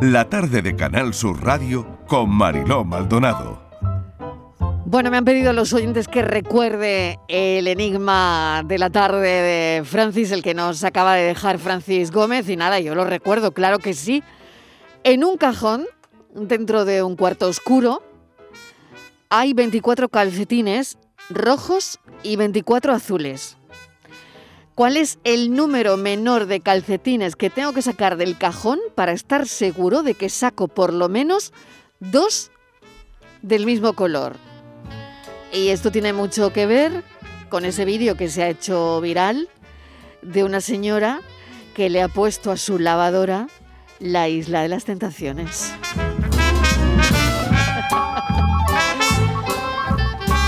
la tarde de Canal Sur Radio con Mariló Maldonado. Bueno, me han pedido los oyentes que recuerde el enigma de la tarde de Francis, el que nos acaba de dejar Francis Gómez, y nada, yo lo recuerdo, claro que sí. En un cajón, dentro de un cuarto oscuro, hay 24 calcetines rojos y 24 azules. ¿Cuál es el número menor de calcetines que tengo que sacar del cajón para estar seguro de que saco por lo menos dos del mismo color? Y esto tiene mucho que ver con ese vídeo que se ha hecho viral de una señora que le ha puesto a su lavadora la isla de las tentaciones.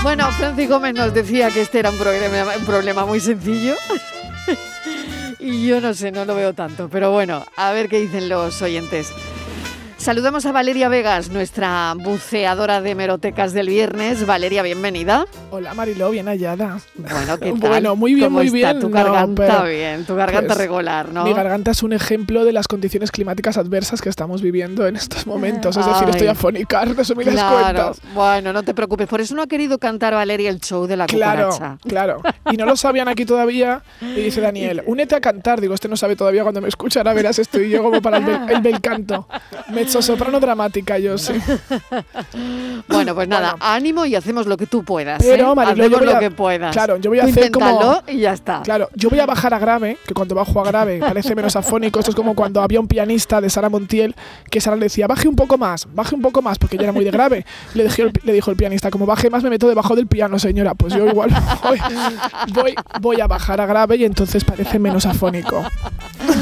Bueno, Francis Gómez nos decía que este era un problema, un problema muy sencillo. yo no sé, no lo veo tanto. Pero bueno, a ver qué dicen los oyentes. Saludamos a Valeria Vegas, nuestra buceadora de merotecas del viernes. Valeria, bienvenida. Hola Mariló, bien hallada. Bueno, ¿qué tal? Bueno, muy bien, ¿Cómo muy está bien. Tu No, garganta pero- bien, tu garganta pues, regular, ¿no? Mi garganta es un ejemplo de las condiciones climáticas adversas que estamos viviendo en estos momentos. Es decir, estoy Ay. afónica, resumidas Claro, cuentas. bueno, no te preocupes. Por eso no ha querido cantar Valeria el show de la Claro, cucaracha. claro. Y no lo sabían aquí todavía. Y dice Daniel, únete a cantar. Digo, este no sabe todavía cuando me escucha. Ahora verás, estoy yo como para el bel, el bel canto. Mezzo soprano dramática, yo sí. Bueno, pues nada, Bueno. ánimo y hacemos lo que tú puedas. Pero, ¿eh? Mariló, yo voy lo a- que puedas. claro, yo voy a Tú hacer como- y ya está. Claro, yo voy a bajar a grave, que cuando bajo a grave parece menos afónico. Esto es como cuando había un pianista de Sara Montiel que Sara le decía, baje un poco más, baje un poco más, porque ella era muy de grave. Le, dijo el, le dijo el pianista, como baje más me meto debajo del piano, señora. Pues yo igual voy, voy, voy a bajar a grave y entonces parece menos afónico.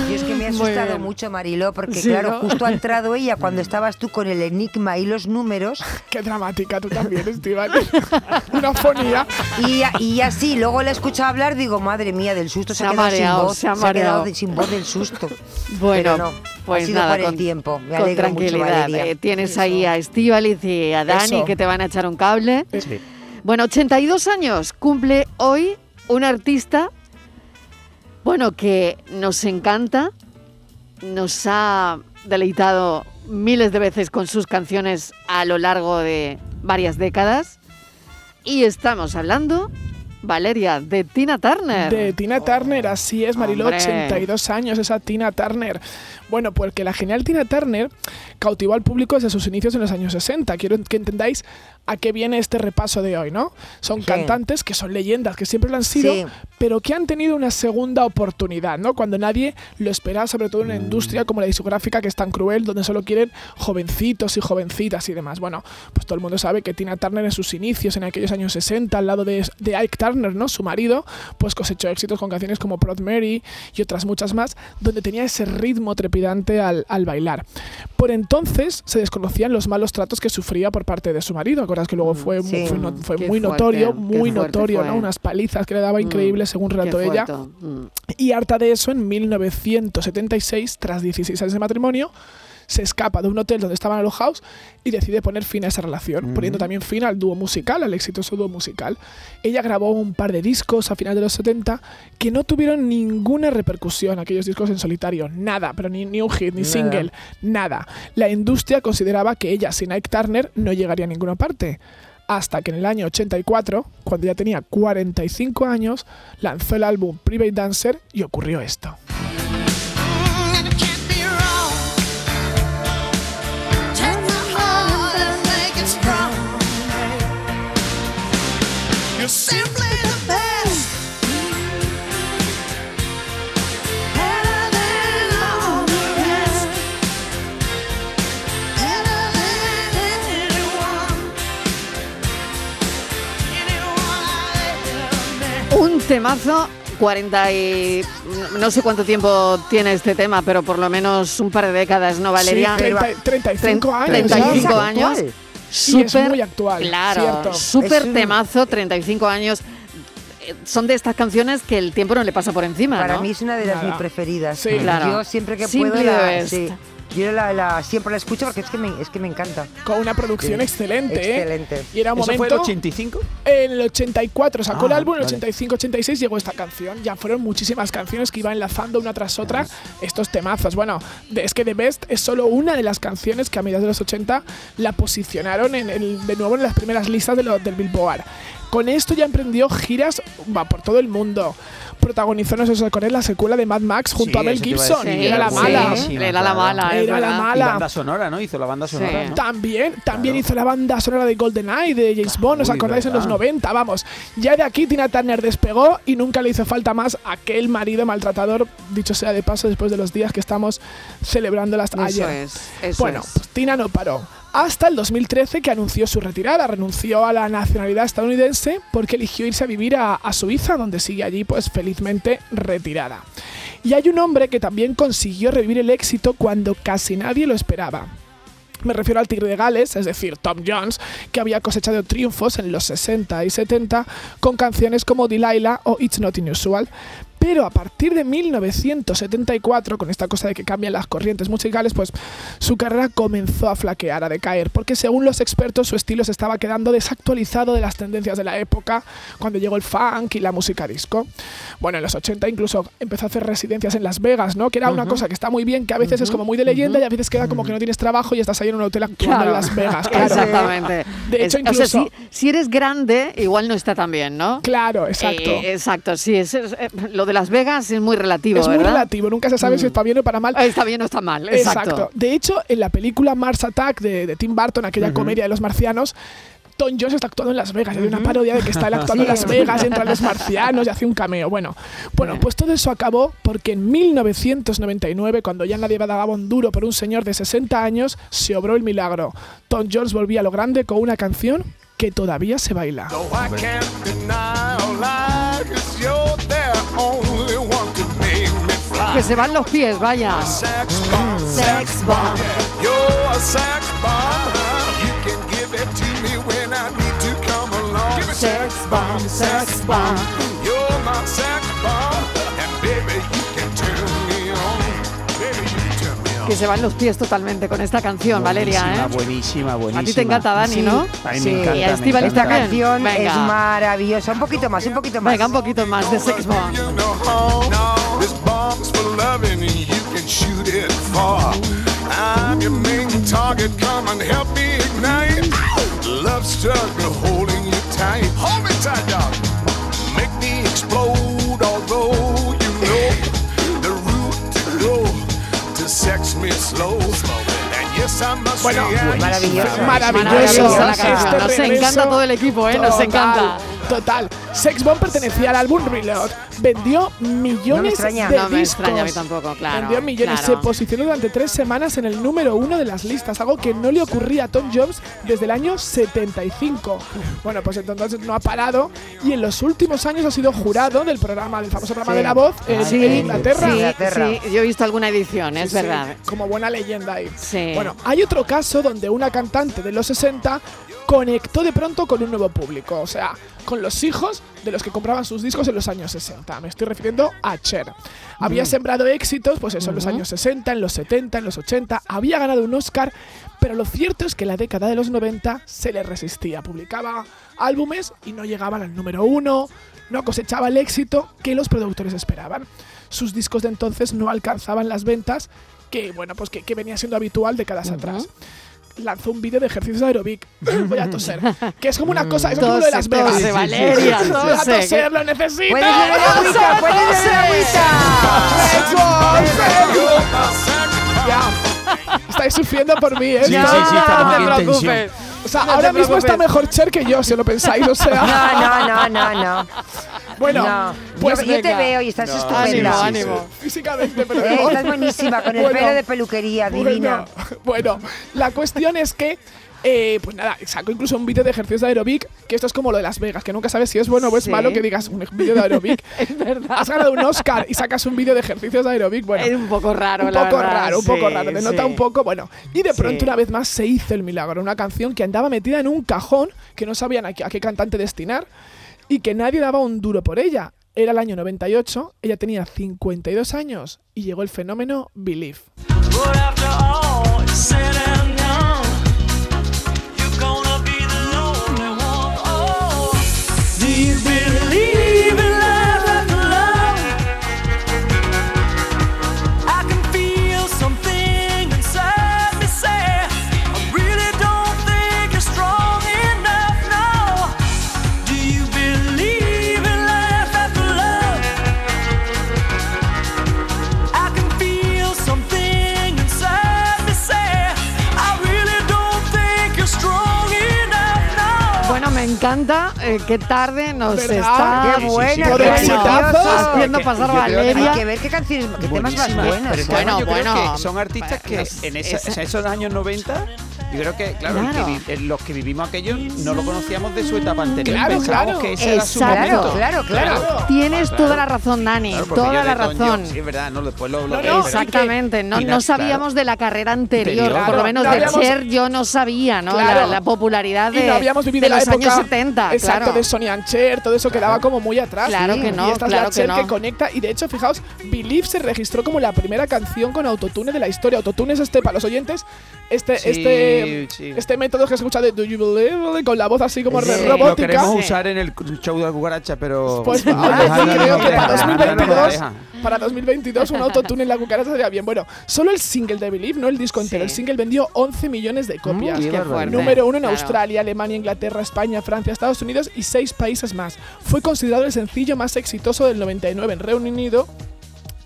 Y es que asustado bien. mucho, Mariló, porque Sí, claro, ¿no? justo ha entrado ella cuando estabas tú con el enigma y los números, Qué dramática tú también, Estival. Una afonía. y, y así, luego la he escuchado hablar, digo, madre mía, del susto se, Se ha ha quedado mareado, sin voz. se ha quedado mareado. de- sin voz del susto. Bueno, Pero no, pues ha sido nada, por con, el tiempo. Me con alegro mucho, tranquilidad. Valeria. Eh, tienes ahí a Estíbaliz y a Dani Eso. que te van a echar un cable. Sí. Bueno, 82 años cumple hoy un artista, bueno, que nos encanta, nos ha deleitado miles de veces con sus canciones a lo largo de varias décadas. Y estamos hablando, Valeria, de Tina Turner. De Tina Turner, así es, Mariló, Hombre. 82 años, esa Tina Turner. Bueno, porque la genial Tina Turner cautivó al público desde sus inicios en los años 60. Quiero que entendáis a qué viene este repaso de hoy, ¿no? Son Sí. cantantes que son leyendas, que siempre lo han sido, Sí. pero que han tenido una segunda oportunidad, ¿no? Cuando nadie lo espera, sobre todo en una industria como la discográfica que es tan cruel, donde solo quieren jovencitos y jovencitas y demás. Bueno, pues todo el mundo sabe que Tina Turner en sus inicios, en aquellos años 60, al lado de, de Ike Turner, ¿no? Su marido, pues cosechó éxitos con canciones como Proud Mary y otras muchas más, donde tenía ese ritmo trepidante al, al bailar. Por entonces se desconocían los malos tratos que sufría por parte de su marido. ¿Acuerdas que luego fue, Sí. fue, no- fue Qué muy fuerte, notorio, muy notorio. Unas palizas que le daba Mm, increíbles según Qué relató ella. Mm. Y harta de eso, en 1976, tras 16 años de matrimonio, se escapa de un hotel donde estaban alojados y decide poner fin a esa relación, poniendo también fin al dúo musical, al exitoso dúo musical. Ella grabó un par de discos a finales de los 70 que no tuvieron ninguna repercusión, aquellos discos en solitario, nada, pero ni, ni un hit, ni Nada. single, nada. La industria consideraba que ella sin Ike Turner no llegaría a ninguna parte. Hasta que en el año 84, cuando ya tenía 45 años, lanzó el álbum Private Dancer y ocurrió esto. Un temazo, 40 y... No sé cuánto tiempo tiene este tema, pero por lo menos un par de décadas, ¿no, Valeria? Sí, 30 35 años. 35 ya. años. Sí, es Súper- muy actual, Claro, súper temazo, 35 años. Eh, Son de estas canciones que el tiempo no le pasa por encima, Para ¿no? mí es una de las Nada. mis preferidas. Sí. Claro. Yo siempre que Simply puedo la, sí. Yo la, la- siempre la escucho porque es que me, es que me encanta. Con una producción Sí. excelente, ¿eh? Excelente. Y era un ¿Eso momento... fue el 85? En el 84 sacó el Ah, álbum, en el vale. 85-86 llegó esta canción. Ya fueron muchísimas canciones que iba enlazando una tras otra estos temazos. Bueno, es que The Best es solo una de las canciones que a mediados de los 80 la posicionaron en el- de nuevo en las primeras listas de lo- del Billboard. Con esto ya emprendió giras va, por todo el mundo. Protagonizó, no sé si os acordáis, la secuela de Mad Max junto Sí, a Mel a Gibson. era la mala. sí, era la mala, Era la verdad. mala. Y banda sonora, ¿no? Hizo la banda sonora, Sí. ¿no? También, también hizo la banda sonora de GoldenEye de James Bond, ¿os acordáis en los verdad. 90? Vamos, ya de aquí Tina Turner despegó y nunca le hizo falta más aquel marido maltratador, dicho sea de paso, después de los días que estamos celebrando las Eso ayer. es, eso bueno, es. pues Tina no paró. Hasta el 2013 que anunció su retirada, renunció a la nacionalidad estadounidense porque eligió irse a vivir a, Suiza, donde sigue allí pues felizmente retirada. Y hay un hombre que también consiguió revivir el éxito cuando casi nadie lo esperaba. Me refiero al Tigre de Gales, es decir, Tom Jones, que había cosechado triunfos en los 60 y 70 con canciones como Delilah o It's Not Unusual. Pero a partir de 1974, con esta cosa de que cambian las corrientes musicales, pues su carrera comenzó a flaquear, a decaer, porque según los expertos su estilo se estaba quedando desactualizado de las tendencias de la época, cuando llegó el funk y la música disco. Bueno, en los 80 incluso empezó a hacer residencias en Las Vegas, ¿no? Que era una cosa que está muy bien, que a veces es como muy de leyenda y a veces queda como que no tienes trabajo y estás ahí en un hotel actuando en Las Vegas. Claro. Exactamente. De hecho, Es- o sea, incluso- si, si eres grande, igual no está tan bien, ¿no? Claro, exacto. Eh, exacto, sí. es- es- eh, lo de Las Vegas es muy relativo, es muy relativo, nunca se sabe si es para bien o para mal. Está bien o está mal, exacto. De hecho, en la película Mars Attack de, de Tim Burton, aquella comedia de los marcianos, Tom Jones está actuando en Las Vegas. Hay una parodia de que está él actuando en Las Vegas y entran los marcianos y hace un cameo. Bueno, bueno, pues todo eso acabó porque en 1999, cuando ya nadie daba un duro por un señor de 60 años, se obró el milagro. Tom Jones volvía a lo grande con una canción que todavía se baila. Que se van los pies, vaya. Sex bomb, sex bomb. You're a sex bomb. You can give it to me when I need to come along. Sex bomb, sex bomb. You're my sex bomb. And baby, you can turn me on. Baby, you can turn me on. Que se van los pies totalmente con esta canción, Valeria, Buenísima, ¿eh? buenísima, buenísima. A ti te encanta, Dani, Sí, ¿no? A mí Sí. encanta. Y a me Estíbaliz encanta. Esta canción Venga. es maravillosa. Un poquito más, un poquito más. Venga, un poquito más de Sex Bomb. You know bomb's for loving and you can shoot it far. I'm your main target. Come and help me ignite. Love struggle holding you tight. Hold me tight, dog. Make me explode, although you know the route to go to sex me slow. And yes, I must Bueno, say, I maravillosa. Maravilloso. Este. Nos regreso- encanta todo el equipo, ¿eh? Nos Total, encanta. Total. Sex Bomb pertenecía al álbum Reload. Vendió millones extraña. de No me discos. extraña a mí tampoco, claro, Vendió millones. claro. Se posicionó durante tres semanas en el número uno de las listas, algo que no le ocurría a Tom Jones desde el año 75. Bueno, pues entonces no ha parado y en los últimos años ha sido jurado del programa, del famoso programa Sí. de la voz en, Sí, en Inglaterra. Sí, Inglaterra. sí, yo he visto alguna edición, es Sí, verdad. como buena leyenda ahí. Sí. Bueno, hay otro caso donde una cantante de los 60 conectó de pronto con un nuevo público, o sea, con los hijos de los que compraban sus discos en los años 60. Me estoy refiriendo a Cher. Había sembrado éxitos, pues eso, en los años 60, en los 70, en los 80, había ganado un Oscar, pero lo cierto es que la década de los 90 se le resistía. Publicaba álbumes y no llegaban al número uno, no cosechaba el éxito que los productores esperaban. Sus discos de entonces no alcanzaban las ventas que, bueno, pues que, que venía siendo habitual décadas atrás. Lanzó un vídeo de ejercicios de aerobic. Voy a toser. Que es como una cosa, es como lo de Las Vegas. tose, Valeria, Voy a tose. toser, lo necesito. Puedes beber agüita, puedes beber agüita. Ya. Estáis sufriendo por mí, ¿eh? Sí, sí, sí, no te preocupes. O sea, No ahora mismo está mejor Cher que yo, si lo pensáis. O sea, No, no, no, no, no. bueno, no. pues yo, yo te veo y estás estupenda. ánimo. físicamente, pero Eh, estás buenísima, con el Bueno, pelo de peluquería, divina. Bueno, bueno, la cuestión es que, eh, pues nada, saco incluso un vídeo de ejercicios de aerobic, que esto es como lo de Las Vegas, que nunca sabes si es bueno o es Sí. malo que digas un vídeo de aerobic. Es verdad. Has ganado un Oscar y sacas un vídeo de ejercicios de aerobic, bueno. Es un poco raro, un la poco verdad, raro, un sí, poco raro, denota sí. un poco, bueno. Y de pronto Sí. una vez más se hizo el milagro, una canción que andaba metida en un cajón, que no sabían a qué, a qué cantante destinar, y que nadie daba un duro por ella. Era el año 98, ella tenía 52 años y llegó el fenómeno Believe. Encanta. eh, qué tarde nos ¿Verdad? está Qué buena, qué bueno, haciendo pasar Valeria. Hay que ver qué canciones, qué temas más buenos. Pero es que Bueno, yo creo bueno. que son artistas que en, esa- esa- en esos años 90, yo creo que, claro, el que vi- los que vivimos aquello no lo conocíamos de su etapa anterior. Claro, Pensábamos claro. que ese era su momento. Claro, claro, claro. Tienes Claro. toda la razón, Dani. Toda la razón. Sí, es verdad, no, después lo, lo No, no, pero- Exactamente, no, no sabíamos de la carrera anterior, por lo menos no de habíamos- Cher yo no sabía, ¿no? Claro. La, la popularidad de, y no habíamos vivido de la los época años 70, exacto claro. de Sonny and Cher todo eso quedaba como muy atrás Claro que no, y esta claro es la que Cher no. que conecta y de hecho fijaos Believe se registró como la primera canción con autotune de la historia autotune es este para los oyentes este Sí, este sí. este método que se escucha de Do You Believe con la voz así como Sí. re- Lo Lo robótica queremos Sí. usar en el show de la cucaracha, pero. Pues no, yo Alejandra creo no que para Alejandra no 2022, deja. para 2022 un autotune en la cucaracha sería bien. Bueno, solo el single de Believe, no el disco entero. Sí. El single vendió 11 millones de copias. fuerte. Número uno en Claro. Australia, Alemania, Inglaterra, España, Francia, Estados Unidos y seis países más. Fue considerado el sencillo más exitoso del 99 en Reino Unido,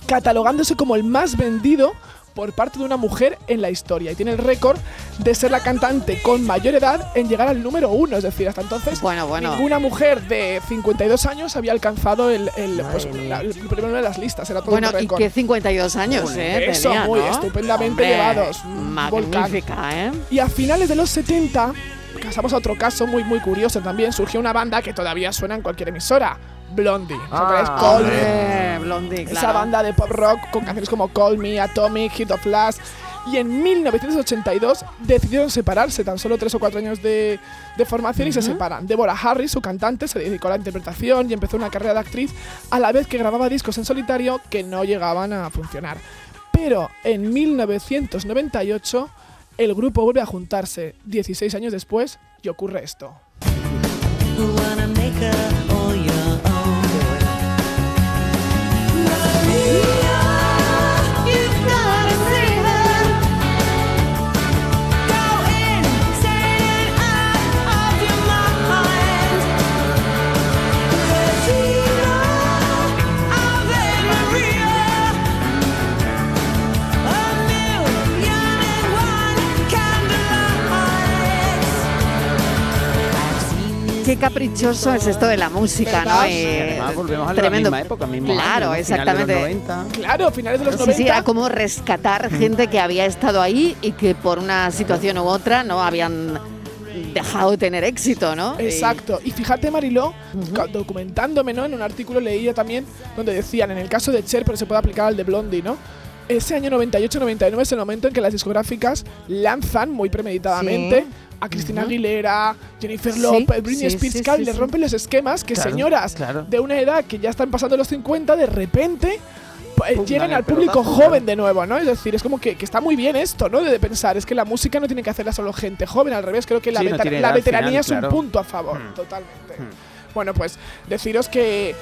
catalogándose como el más vendido por parte de una mujer en la historia y tiene el récord de ser la cantante con mayor edad en llegar al número uno, es decir, hasta entonces Bueno, bueno. ninguna mujer de 52 años había alcanzado el, el, pues, mía. la- el primero de las listas, era todo Bueno, un y récord. que 52 años, ¿eh? Eso, tenía, muy ¿no? estupendamente Hombre, llevados. Magnífica, ¿eh? Y a finales de los 70, pasamos a otro caso muy muy curioso también, surgió una banda que todavía suena en cualquier emisora, Ah, Call Me. Hombre, Blondie, claro. Esa banda de pop rock con canciones como Call Me, Atomic, Hit of Last. Y en 1982 decidieron separarse, tan solo tres o cuatro años de, de formación y se separan. Deborah Harris, su cantante, se dedicó a la interpretación y empezó una carrera de actriz a la vez que grababa discos en solitario que no llegaban a funcionar. Pero en 1998 el grupo vuelve a juntarse 16 años después y ocurre esto. Qué caprichoso es esto de la música, ¿no? Y además volvemos a la tremendo. misma época, mismo Claro, año, ¿no? Finales de los exactamente. 90. Claro, finales de los Sí, 90. sí, era como rescatar gente que había estado ahí y que por una situación u otra no habían dejado de tener éxito, ¿no? Exacto. Y fíjate, Mariló, ca- documentándome, ¿no? En un artículo leía también donde decían, en el caso de Cher, pero se puede aplicar al de Blondie, ¿no? Ese año 98-99 es el momento en que las discográficas lanzan muy premeditadamente Sí. a Cristina Aguilera, Jennifer Sí, Lopez, Britney sí, Spears, y les rompen los esquemas que Claro, señoras claro. de una edad que ya están pasando los 50, de repente pues, Pum, llegan al público joven claro. de nuevo, ¿no? Es decir, es como que, que está muy bien esto, ¿no? De, pensar, es que la música no tiene que hacerla solo gente joven, al revés, creo que la, no la veteranía final, es un punto a favor, Hmm. totalmente. Bueno, pues deciros que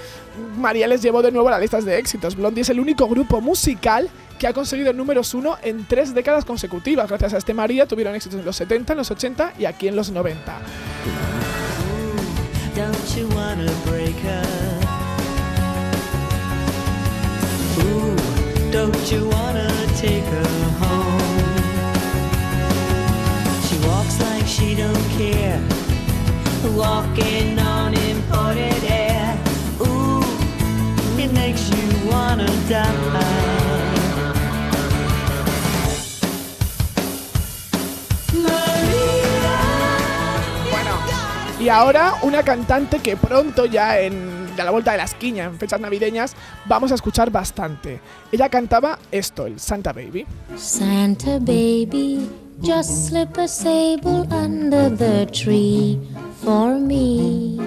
María les llevó de nuevo a las listas de éxitos. Blondie es el único grupo musical que ha conseguido números uno en tres décadas consecutivas. Gracias a este María tuvieron éxitos en los 70, en los 80 y aquí en los 90. Don't you wanna break her? Ooh, Y ahora una cantante que pronto ya en a la vuelta de la esquina, en fechas navideñas, vamos a escuchar bastante. Ella cantaba esto, el Santa Baby. Santa baby, just slip a sable under the tree for me.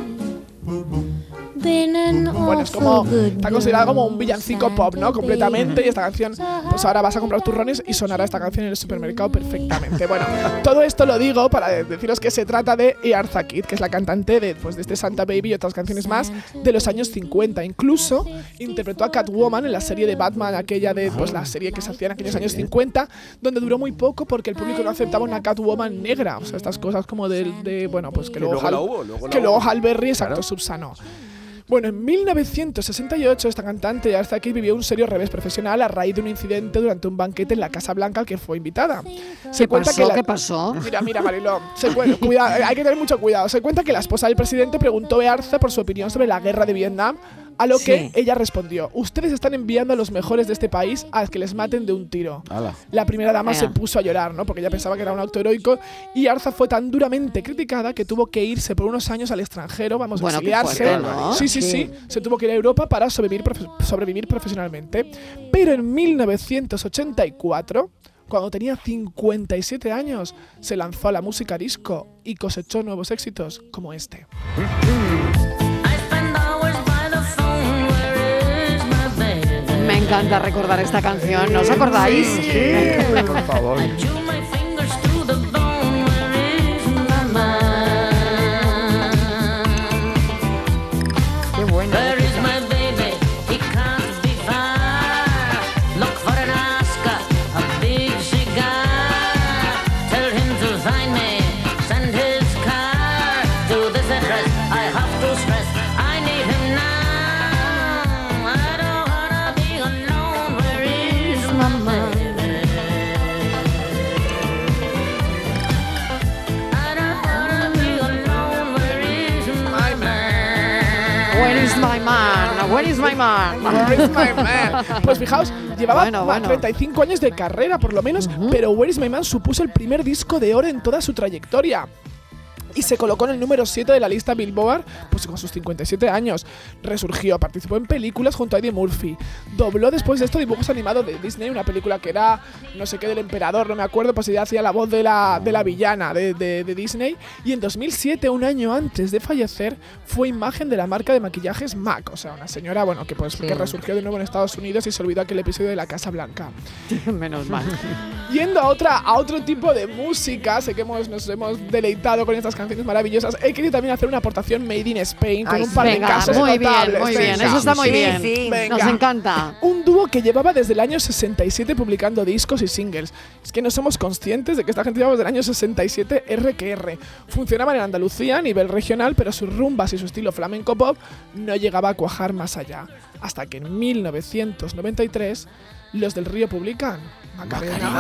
An Bueno, es como, está considerada como un villancico pop, ¿no? Completamente. Y esta canción, pues ahora vas a comprar turrones y sonará esta canción en el supermercado perfectamente. Bueno, todo esto lo digo para de- deciros que se trata de Eartha Kitt, que es la cantante de, pues, de este Santa Baby y otras canciones más de los años 50. Incluso interpretó a Catwoman en la serie de Batman, aquella de pues la serie que se hacía en aquellos años 50, donde duró muy poco porque el público no aceptaba una Catwoman negra. O sea, estas cosas como del- de, bueno, pues que, luego, luego la Hal- hubo, luego la que hubo. luego Hal Berry, exacto, Claro. subsanó. Bueno, en 1968 esta cantante Arthur Kitt vivió un serio revés profesional a raíz de un incidente durante un banquete en la Casa Blanca al que fue invitada. Se ¿Qué cuenta pasó? que la- ¿Qué pasó? Mira, mira, Mariló. Se cuenta, cuidado, hay que tener mucho cuidado. Se cuenta que la esposa del presidente preguntó a Arza por su opinión sobre la guerra de Vietnam, a lo que Sí. ella respondió: Ustedes están enviando a los mejores de este país a que les maten de un tiro. Ala. La primera dama Ea. se puso a llorar, ¿no? Porque ella pensaba que era un acto heroico y Arza fue tan duramente criticada que tuvo que irse por unos años al extranjero, vamos Bueno, a exiliarse. fuerte, ¿no? Sí, sí, sí, Se tuvo que ir a Europa para sobrevivir, profe- sobrevivir profesionalmente. Pero en 1984, cuando tenía 57 años, se lanzó a la música disco y cosechó nuevos éxitos como este. Encanta recordar esta canción, ¿no os acordáis? Por favor. Where is my man? Where is my man? Pues fijaos, llevaba Bueno, bueno. 35 años de carrera por lo menos, pero Where is my man supuso el primer disco de oro en toda su trayectoria. Y se colocó en el número 7 de la lista Billboard, pues con sus 57 años. Resurgió, participó en películas junto a Eddie Murphy. Dobló después de esto dibujos animados de Disney, una película que era no sé qué del emperador, no me acuerdo, pues ella hacía la voz de la, de la villana de, de- de Disney. Y en 2007, un año antes de fallecer, fue imagen de la marca de maquillajes MAC, o sea, una señora, bueno, que pues que resurgió de nuevo en Estados Unidos y se olvidó aquel episodio de la Casa Blanca. Menos mal. Yendo a otra a otro tipo de música, sé que hemos, nos hemos deleitado con estas canciones maravillosas. He querido también hacer una aportación made in Spain con Ay, un par de Venga, casos muy bien, notables. muy bien. Venga. Eso está muy Sí, bien. sí. Venga. Nos encanta. Un dúo que llevaba desde el año 67 publicando discos y singles. Es que no somos conscientes de que esta gente llevaba desde el año 67 R que R. Funcionaban en Andalucía a nivel regional, pero sus rumbas y su estilo flamenco pop no llegaba a cuajar más allá. Hasta que en 1993 los del Río publican Macarena.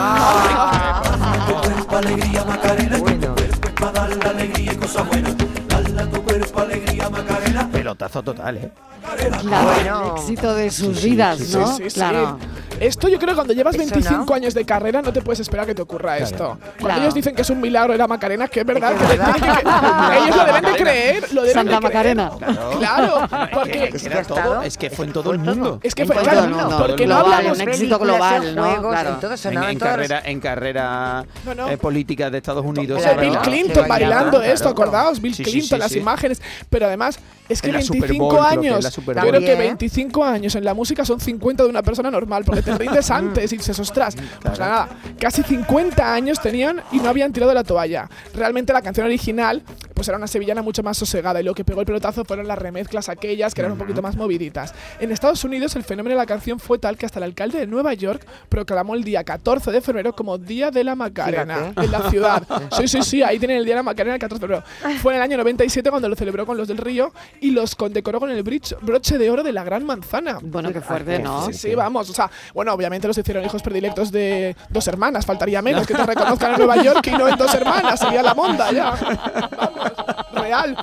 Bueno. Pelotazo total, ¿eh? Claro, Bueno. el éxito de sus vidas, Sí, ¿no? sí, sí. Claro. Esto yo creo que cuando llevas Eso 25 no. años de carrera no te puedes esperar que te ocurra esto. Cuando Claro. ellos dicen que es un milagro de la Macarena, que es verdad, Es que que es verdad. que- ellos lo deben de creer, lo deben Santa de creer. Macarena. Claro, Es porque que, Es era todo, es que fue en todo el todo. mundo. es que En fue todo claro, el mundo. porque no Global, hablamos un éxito global, en ¿no? Claro. en todo En, en en carrera, en carrera No, no. eh, política de Estados Unidos. O sea, Claro, Bill. Clinton bailando esto, claro. acordaos, Bill Sí, sí, Clinton, sí, las sí. imágenes. Pero además, es que En la Super 25 Bowl, creo que años, en yo creo que También. 25 años en la música son 50 de una persona normal, porque te rindes antes y dices, ostras, pues Claro. nada, casi 50 años tenían y no habían tirado la toalla. Realmente la canción original, pues era una sevillana mucho más sosegada y lo que pegó el pelotazo fueron las remezclas aquellas que eran un poquito más moviditas. En Estados Unidos el fenómeno de la canción fue tal que hasta el alcalde de Nueva York proclamó el día 14 de febrero como Día de la Macarena Fíjate. en la ciudad. Sí, sí, sí, ahí tienen el Día de la Macarena el 14 de febrero. Fue en el año 97 cuando lo celebró con los del Río y los condecoró con el broche de oro de la Gran Manzana. Bueno, qué fuerte, ¿no? Sí, sí, vamos. O sea, bueno, obviamente los hicieron hijos predilectos de dos hermanas. Faltaría menos que te reconozcan en Nueva York y no en dos hermanas. Sería la monda ya. Vamos, real.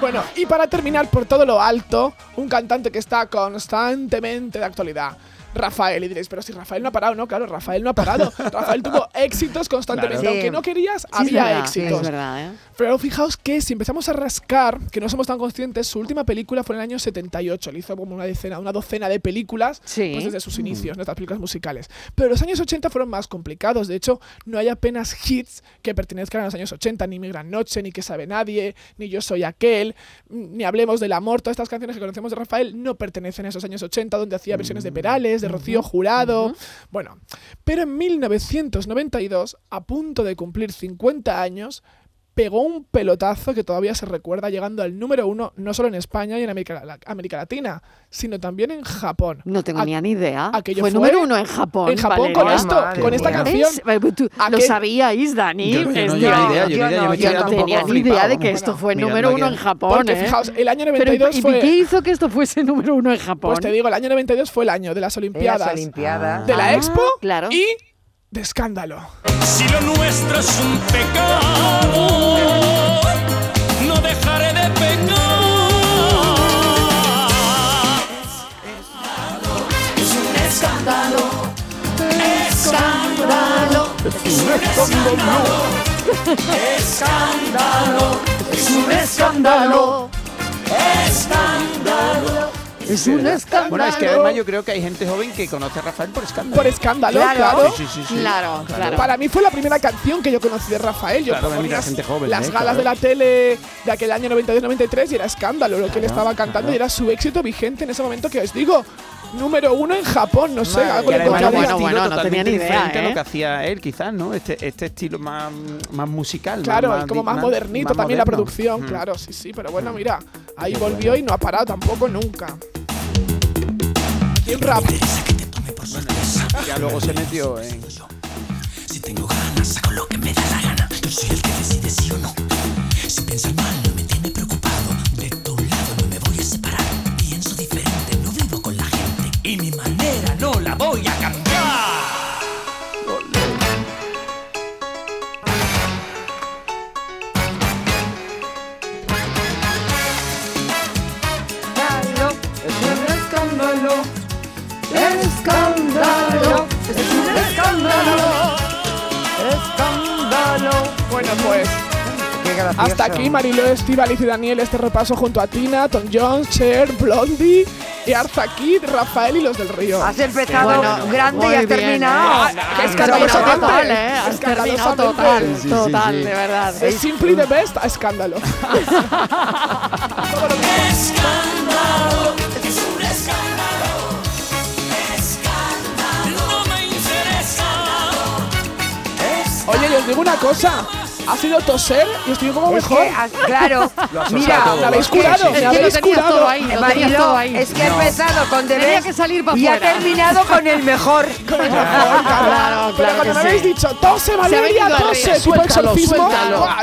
Bueno, y para terminar por todo lo alto, un cantante que está constantemente de actualidad. Rafael. Y diréis, pero si Rafael no ha parado, no, claro, Rafael no ha parado. Rafael tuvo éxitos constantemente. Claro. Aunque Sí. no querías, Sí, es había verdad, sí, éxitos. es verdad, ¿eh? Pero fijaos que si empezamos a rascar, que no somos tan conscientes, su última película fue en el año 78. Él hizo como una decena, una docena de películas Sí. pues desde sus inicios, nuestras películas musicales. Pero los años 80 fueron más complicados. De hecho, no hay apenas hits que pertenezcan a los años 80, ni Mi Gran Noche, ni Que Sabe Nadie, ni Yo Soy Aquel, ni Hablemos del Amor. Todas estas canciones que conocemos de Rafael no pertenecen a esos años 80, donde hacía versiones de Perales, de Rocío Jurado. Bueno, pero en 1992, a punto de cumplir 50 años, pegó un pelotazo que todavía se recuerda llegando al número uno no solo en España y en América, la- América Latina, sino también en Japón. No tengo A- ni idea. aquello fue, fue número uno en Japón. en Japón con esto, Madre con esta canción. ¿Lo sabíais, Dani? Yo, yo no tenía de- ni idea, yo, yo ni idea, no, me yo Yo quedé no un poco tenía ni flipado, idea de que esto fue Mirando número uno en Japón. Porque ¿eh? fijaos, el año Pero, 92 ¿y fue. qué hizo que esto fuese número uno en Japón? Pues te digo, el año 92 fue el año de las En las Olimpiadas, Olimpiadas. de la Ah, Expo claro. y de escándalo. Si lo nuestro es un pecado, no dejaré de pecar. Es un escándalo, escándalo, es un escándalo, escándalo, es un escándalo, escándalo. Es un escándalo. Bueno, es que además yo creo que hay gente joven que conoce a Rafael por escándalo. Por escándalo, Claro. claro. Sí, sí, sí, sí. Claro, claro. Para mí fue la primera canción que yo conocí de Rafael. Yo Claro, mira, gente joven, las ¿eh? galas Claro. de la tele de aquel año 92-93 y era escándalo lo que él estaba cantando y era su éxito vigente en ese momento que os digo, número uno en Japón, no sé, algo le además Bueno, bueno, no tenía ni idea, ¿eh? lo que hacía él, quizás, ¿no? Este, este estilo más, más musical. Claro, más, como di- más modernito más también la moderno. producción, Mm. claro, sí, sí, pero bueno, mira, ahí volvió y no ha parado tampoco nunca. Un rap. Ya luego se metió en. Si tengo ganas, saco lo que me da la gana. Yo soy el que decide sí o no. Si piensas mal, escándalo. Escándalo. Es un escándalo. Escándalo. Bueno, pues hasta aquí Mariló, Estivaliz y Daniel este repaso junto a Tina, Tom Jones, Cher, Blondie y Arza Kid, Rafael y los del Río. Has empezado Bueno, grande y has bien, terminado. ¿eh? escandaloso terminado total, total, ¿eh? Has terminado total, Sí, sí, total, sí. de verdad. Es simply the best a escándalo, Oye, y os digo una cosa. Ha sido toser y estoy poco Es mejor. que, ah, claro, Lo has mira, usado, ¿Me habéis es que- curado? sí, ¿Me sí. Es que lo habéis tenías curado? todo ahí, lo tenías Mariló, todo ahí. es que ha empezado con Best que salir y ha terminado con el mejor. Con el mejor, Claro, Pero claro cuando que me habéis sí. dicho, tose, Valeria, venido arriba, tose, tipo suéltalo, exorcismo.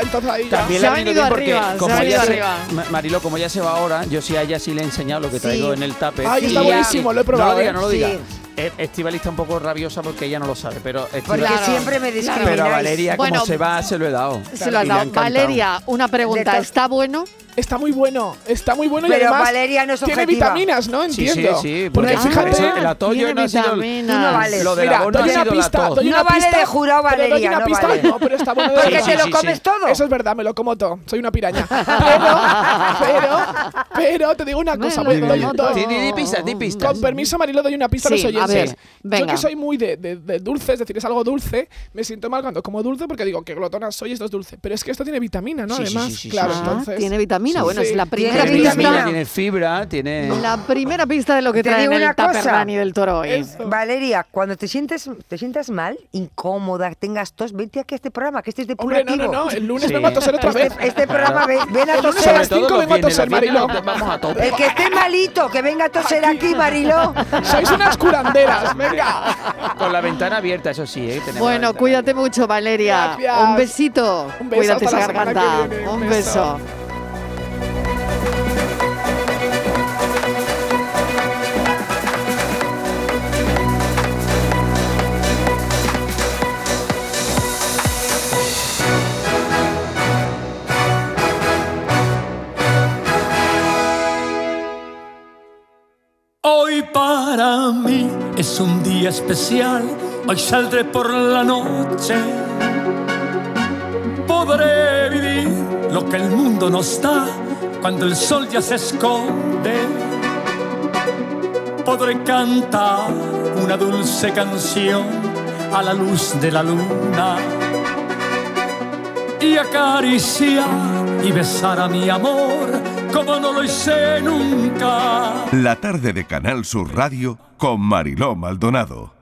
Entonces ahí ya. También Se le ha venido venido bien porque arriba, como se, arriba. Marilo, como ella se va ahora, yo sí a ella sí le he enseñado lo que traigo Sí. en el tape. Ay, está buenísimo, lo he probado, No lo diga, ¿eh? no lo diga. Eh, Estivali está un poco rabiosa porque ella no lo sabe, pero Porque Estivali- Claro, siempre me discrimináis. pero a Valeria como Bueno, se va se lo he dado. Se lo has Y dado. Valeria, una pregunta. ¿Está bueno? Está muy bueno, está muy bueno y Pero además Valeria no es tiene objetiva. vitaminas, ¿no? Entiendo. sí, sí. Porque porque fíjate, eso- el atoyo tiene no ha sido no. Lo mira, una pista, doy tos. una No vale pista. de jurado, pero doy Valeria, una no pista, vale. no, pero está bueno de Porque te lo comes todo. Eso es verdad, me lo como todo. Soy una piraña. Pero, pero, pero te digo una cosa. doy- doy- todo. Di- pistas. Con permiso, Marilo, doy una pista a los a ver, Yo que soy muy de, de, de dulce, es decir, es algo dulce, me siento mal cuando como dulce porque digo que glotona soy, esto es dulce. Pero es que esto tiene vitamina, ¿no? Sí, Además, sí, sí, claro, sí. Ah, entonces. tiene vitamina. Sí, bueno, sí. es la primera Tiene pista. vitamina, tiene fibra, tiene. La primera pista de lo que Te trae en digo el una tupper cosa. Dani del Toro hoy. Eso. Valeria, cuando te sientes, te sientas mal, incómoda, tengas tos, vente aquí a este programa, que este es Hombre, no, depurativo. no, no. El lunes Sí. vengo a toser otra vez. Este, este programa, ven, ven a El lunes a toser. las Sobre todo 5 los vengo a toser. Vamos a tope. El que esté malito, que venga a toser aquí, Mariló. Sois unas curanderas, venga. Con la ventana abierta, eso sí, ¿eh? Bueno, cuídate mucho, Valeria. Gracias. Un besito. Un beso, Cuídate esa garganta. viene. Un Un beso. beso. Hoy para mí es un día especial, hoy saldré por la noche. Podré vivir lo que el mundo nos da cuando el sol ya se esconde. Podré cantar una dulce canción a la luz de la luna y acariciar y besar a mi amor como no lo hice nunca. La tarde de Canal Sur Radio con Mariló Maldonado.